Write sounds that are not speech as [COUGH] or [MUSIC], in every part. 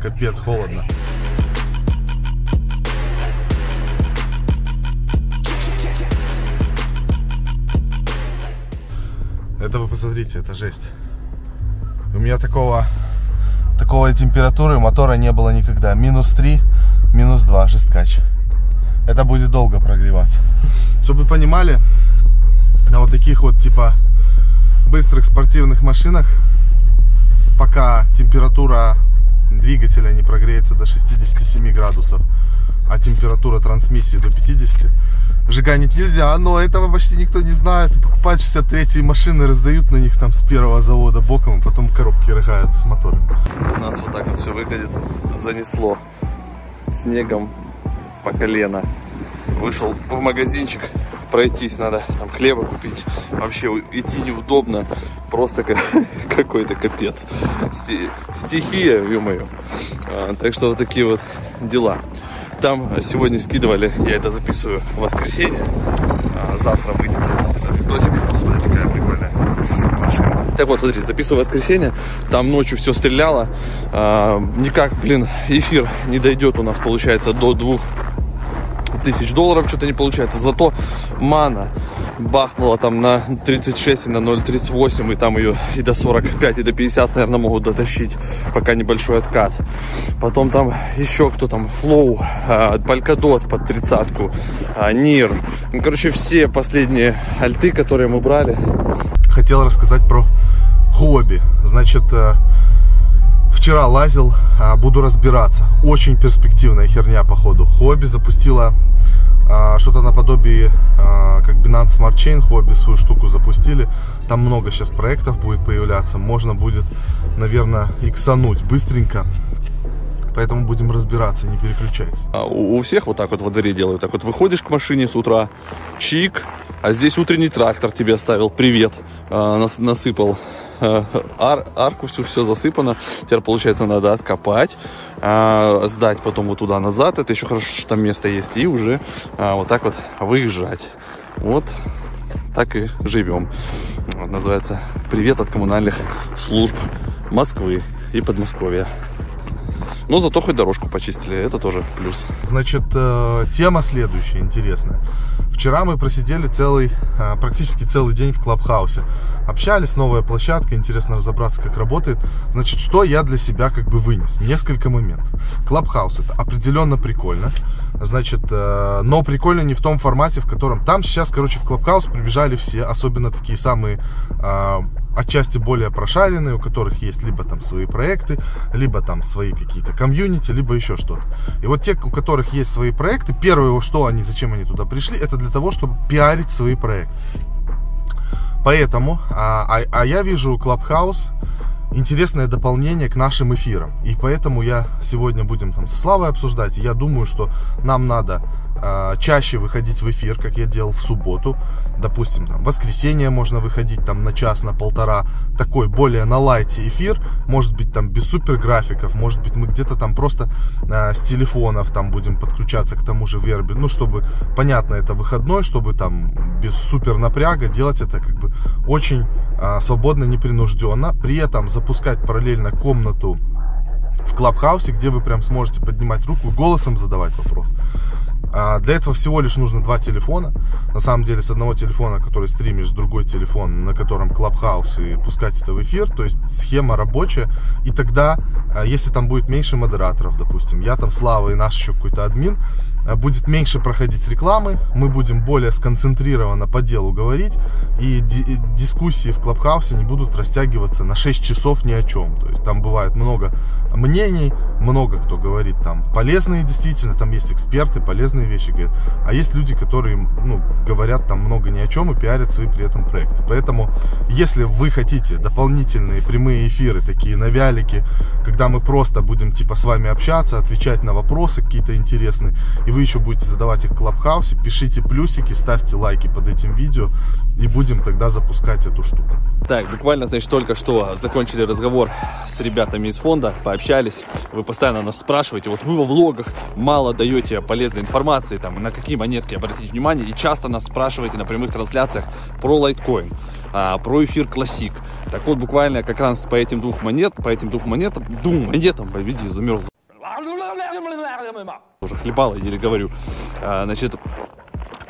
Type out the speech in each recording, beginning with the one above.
капец холодно. Это вы посмотрите, это жесть. У меня такого, такого температуры мотора не было никогда. Минус 3, минус 2, жесткач. Это будет долго прогреваться. Чтобы вы понимали, на вот таких вот типа быстрых спортивных машинах, пока температура двигателя не прогреется до 67 градусов, а температура трансмиссии до 50, жиганить нельзя, но этого почти никто не знает. Покупают 63 машины, раздают на них там с первого завода боком, и потом коробки рыгают с мотором. У нас вот так вот все выглядит. Занесло снегом по колено. Вышел в магазинчик, пройтись надо, там хлеба купить. Вообще идти неудобно, просто [LAUGHS] какой-то капец. Стихия, ё-моё. А, так что вот такие вот дела. Там сегодня скидывали, я это записываю в воскресенье. А завтра выйдет видосик. Смотрите, какая прикольная машина. Так вот, смотрите, записываю в воскресенье. Там ночью все стреляло. А, никак, блин, эфир не дойдет у нас, получается, до двух тысяч долларов что-то не получается. Зато мана бахнула там на 36 и на 0,38, и там ее и до 45, и до 50, наверное, могут дотащить, пока небольшой откат. Потом там еще кто там, Flow, Polkadot под тридцатку, Нир. Ну, короче, все последние альты, которые мы брали. Хотел рассказать про хобби. Значит, э, вчера лазил, а, буду разбираться. Очень перспективная херня, походу. Хобби запустила а, что-то наподобие, а, как Binance Smart Chain, хобби свою штуку запустили. Там много сейчас проектов будет появляться. Можно будет, наверное, иксануть быстренько. Поэтому будем разбираться, не переключайтесь. А у, всех вот так вот во дворе делают. Так вот выходишь к машине с утра, чик, а здесь утренний трактор тебе оставил, привет, нас, насыпал ар, арку всю все засыпано. Теперь, получается, надо откопать, а, сдать потом вот туда назад. Это еще хорошо, что там место есть. И уже а, вот так вот выезжать. Вот так и живем. Вот, называется «Привет от коммунальных служб Москвы и Подмосковья». Но зато хоть дорожку почистили, это тоже плюс. Значит, э, тема следующая, интересная. Вчера мы просидели целый, э, практически целый день в Clubhouse е. Общались, новая площадка, интересно разобраться, как работает. Значит, что я для себя как бы вынес? Несколько моментов. Clubhouse это определенно прикольно. Значит, э, но прикольно не в том формате, в котором... Там сейчас, короче, в Clubhouse прибежали все, особенно такие самые отчасти более прошаренные, у которых есть либо там свои проекты, либо там свои какие-то комьюнити, либо еще что-то. И вот те, у которых есть свои проекты, первое, что они, зачем они туда пришли, это для того, чтобы пиарить свои проекты. Поэтому, а, а, а я вижу Clubhouse интересное дополнение к нашим эфирам. И поэтому я сегодня будем там с Славой обсуждать. Я думаю, что нам надо э, чаще выходить в эфир, как я делал в субботу. Допустим, там, воскресенье можно выходить там на час, на полтора. Такой более на лайте эфир. Может быть там без супер графиков. Может быть мы где-то там просто э, с телефонов там будем подключаться к тому же вербе. Ну, чтобы, понятно, это выходной, чтобы там без супер напряга делать это как бы очень э, свободно, непринужденно. При этом запускать параллельно комнату в Клабхаусе, где вы прям сможете поднимать руку голосом задавать вопрос. А для этого всего лишь нужно два телефона. На самом деле с одного телефона, который стримишь, другой телефон, на котором Clubhouse и пускать это в эфир. То есть схема рабочая. И тогда, а, если там будет меньше модераторов, допустим, я там Слава и наш еще какой-то админ, будет меньше проходить рекламы, мы будем более сконцентрированно по делу говорить, и дискуссии в Клабхаусе не будут растягиваться на 6 часов ни о чем. То есть там бывает много мнений, много кто говорит там полезные действительно, там есть эксперты, полезные вещи говорят, а есть люди, которые ну, говорят там много ни о чем и пиарят свои при этом проекты. Поэтому, если вы хотите дополнительные прямые эфиры, такие на вялике, когда мы просто будем типа с вами общаться, отвечать на вопросы какие-то интересные, и вы еще будете задавать их в Клабхаусе, пишите плюсики, ставьте лайки под этим видео, и будем тогда запускать эту штуку. Так, буквально, значит, только что закончили разговор с ребятами из фонда, пообщались. Вы постоянно нас спрашиваете, вот вы во влогах мало даете полезной информации, там, на какие монетки обратить внимание, и часто нас спрашиваете на прямых трансляциях про лайткоин, а, про эфир классик. Так вот, буквально как раз по этим двух монет, по этим двум монетам, двум монетам, видите, замерзло Уже хлебало, еле говорю. А, значит,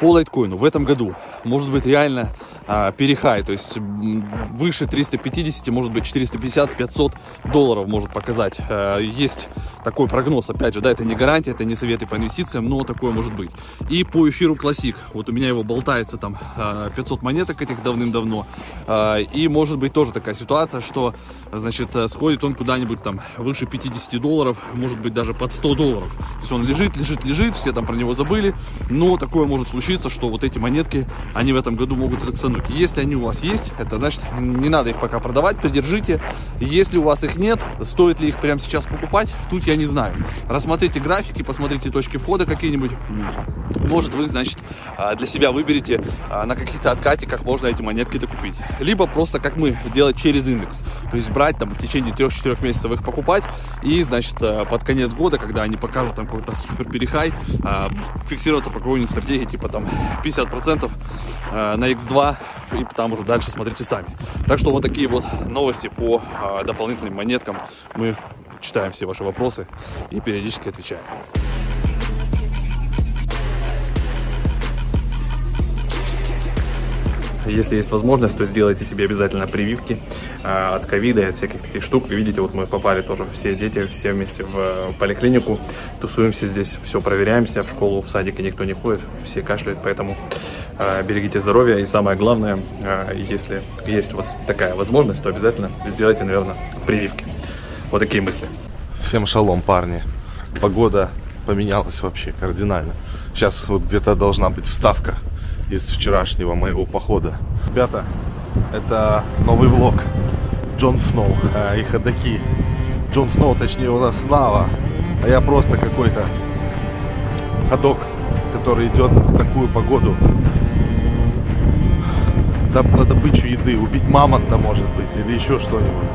по лайткоину в этом году. Может быть реально а, перехай, то есть выше 350, может быть 450-500 долларов может показать. А, есть такой прогноз, опять же, да, это не гарантия, это не советы по инвестициям, но такое может быть. И по эфиру классик, вот у меня его болтается там а, 500 монеток этих давным-давно, а, и может быть тоже такая ситуация, что, значит, сходит он куда-нибудь там выше 50 долларов, может быть даже под 100 долларов. То есть он лежит, лежит, лежит, все там про него забыли, но такое может случиться, что вот эти монетки, они в этом году могут минут. Если они у вас есть, это значит не надо их пока продавать, придержите. Если у вас их нет, стоит ли их прямо сейчас покупать, тут я не знаю. Рассмотрите графики, посмотрите точки входа какие-нибудь. Может вы, значит, а, для себя выберете а, на каких-то откатиках можно эти монетки докупить. Либо просто, как мы, делать через индекс. То есть брать там в течение 3-4 месяцев их покупать и, значит, а, под конец года, когда они покажут там какой-то супер перехай, фиксироваться по какой-нибудь стратегии, типа 50% на X2 и там уже дальше смотрите сами. Так что вот такие вот новости по а, дополнительным монеткам. Мы читаем все ваши вопросы и периодически отвечаем. Если есть возможность, то сделайте себе обязательно прививки э, от ковида и от всяких таких штук. Вы видите, вот мы попали тоже все дети, все вместе в э, поликлинику, тусуемся здесь, все проверяемся, в школу, в садике никто не ходит, все кашляют, поэтому э, берегите здоровье. И самое главное, э, если есть у вас такая возможность, то обязательно сделайте, наверное, прививки. Вот такие мысли. Всем шалом, парни. Погода поменялась вообще кардинально. Сейчас вот где-то должна быть вставка из вчерашнего моего похода. Ребята, это новый влог. Джон Сноу а, и ходаки. Джон Сноу, точнее у нас Снава, а я просто какой-то ходок, который идет в такую погоду на добычу еды, убить мамонта может быть или еще что-нибудь.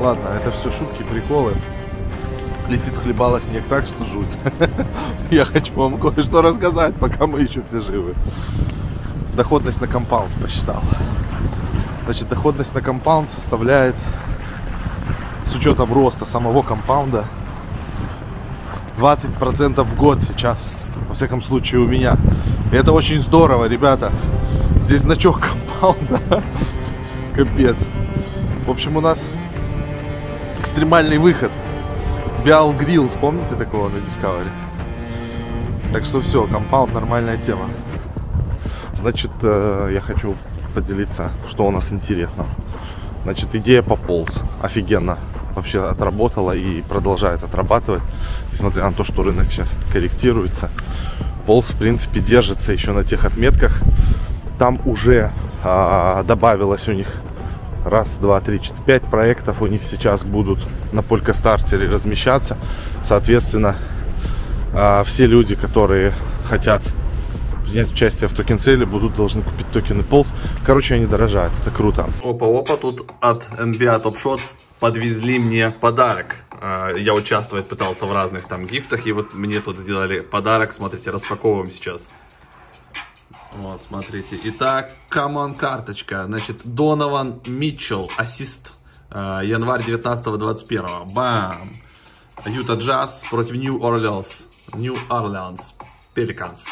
Ладно, это все шутки, приколы. Летит хлебало снег так, что жуть. [LAUGHS] Я хочу вам кое-что рассказать, пока мы еще все живы доходность на компаунд посчитал. Значит, доходность на компаунд составляет, с учетом роста самого компаунда, 20% в год сейчас. Во всяком случае, у меня. И это очень здорово, ребята. Здесь значок компаунда. [LAUGHS] Капец. В общем, у нас экстремальный выход. Биал Грилл, помните такого на Discovery? Так что все, компаунд нормальная тема. Значит, э, я хочу поделиться, что у нас интересно. Значит, идея пополз. Офигенно. Вообще отработала и продолжает отрабатывать. Несмотря на то, что рынок сейчас корректируется. Полз, в принципе, держится еще на тех отметках. Там уже а, добавилось у них раз, два, три, четыре, пять проектов у них сейчас будут на Полькостартере размещаться. Соответственно, а, все люди, которые хотят принять участие в токен сейле, будут должны купить токены Pulse. Короче, они дорожают, это круто. Опа-опа, тут от NBA Top Shots подвезли мне подарок. А, я участвовать пытался в разных там gift ах, и вот мне тут сделали подарок. Смотрите, распаковываем сейчас. Вот, смотрите. Итак, common карточка. Значит, Донован Митчелл, assist. А, январь 19-21. Бам! Utah Jazz против New Orleans. New Orleans. Pelicans.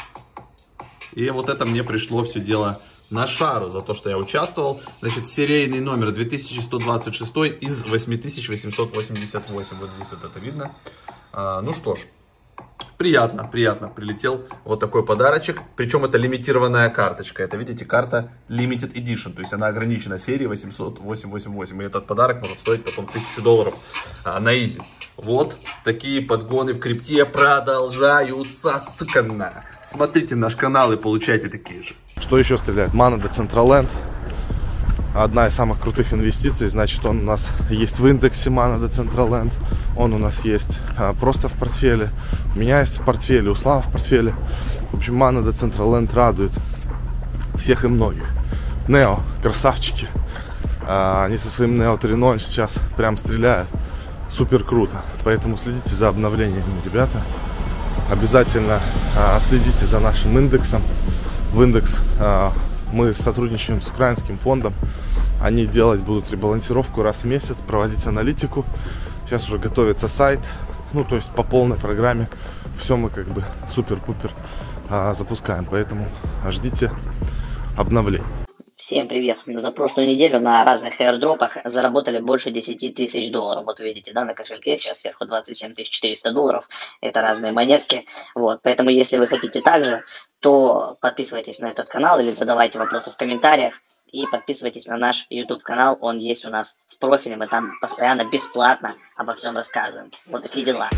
И вот это мне пришло все дело на шару за то, что я участвовал. Значит, серийный номер 2126 из 8888. Вот здесь вот это видно. А, ну что ж, приятно, приятно. Прилетел вот такой подарочек. Причем это лимитированная карточка. Это, видите, карта Limited Edition. То есть она ограничена серией 888. И этот подарок может стоить потом 1000 долларов а, на изи. Вот такие подгоны в крипте продолжаются. Сканно. Смотрите наш канал и получайте такие же. Что еще стреляет? Мана до Централенд. Одна из самых крутых инвестиций. Значит, он у нас есть в индексе Мана до Централенд. Он у нас есть а, просто в портфеле. У меня есть в портфеле, у Слава в портфеле. В общем, Мана до Централенд радует всех и многих. Нео, красавчики. А, они со своим Нео 3.0 сейчас прям стреляют супер круто. Поэтому следите за обновлениями, ребята. Обязательно а, следите за нашим индексом. В индекс а, мы сотрудничаем с украинским фондом. Они делать будут ребалансировку раз в месяц, проводить аналитику. Сейчас уже готовится сайт. ну, то есть по полной программе все мы как бы супер-пупер а, запускаем. Поэтому ждите обновлений. Всем привет! За прошлую неделю на разных airdropах заработали больше 10 тысяч долларов. Вот видите, да, на кошельке сейчас сверху 27 400 долларов. Это разные монетки. Вот, поэтому если вы хотите также, то подписывайтесь на этот канал или задавайте вопросы в комментариях. И подписывайтесь на наш YouTube канал, он есть у нас в профиле, мы там постоянно бесплатно обо всем рассказываем. Вот такие дела.